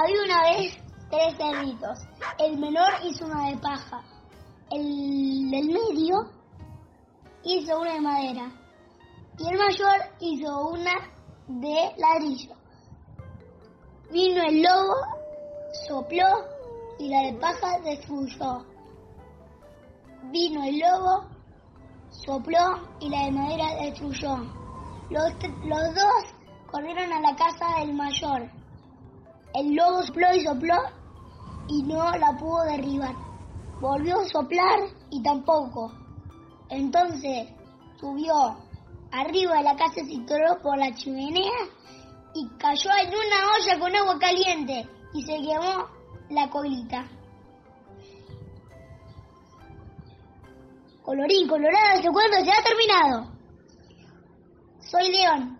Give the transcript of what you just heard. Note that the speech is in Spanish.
Había una vez tres cerritos. El menor hizo una de paja. El del medio hizo una de madera. Y el mayor hizo una de ladrillo. Vino el lobo, sopló y la de paja destruyó. Vino el lobo, sopló y la de madera destruyó. Los, los dos corrieron a la casa del mayor. El lobo sopló y sopló y no la pudo derribar. Volvió a soplar y tampoco. Entonces subió arriba de la casa, se tiró por la chimenea y cayó en una olla con agua caliente y se quemó la colita. Colorín colorado, este cuento se ha terminado. Soy León.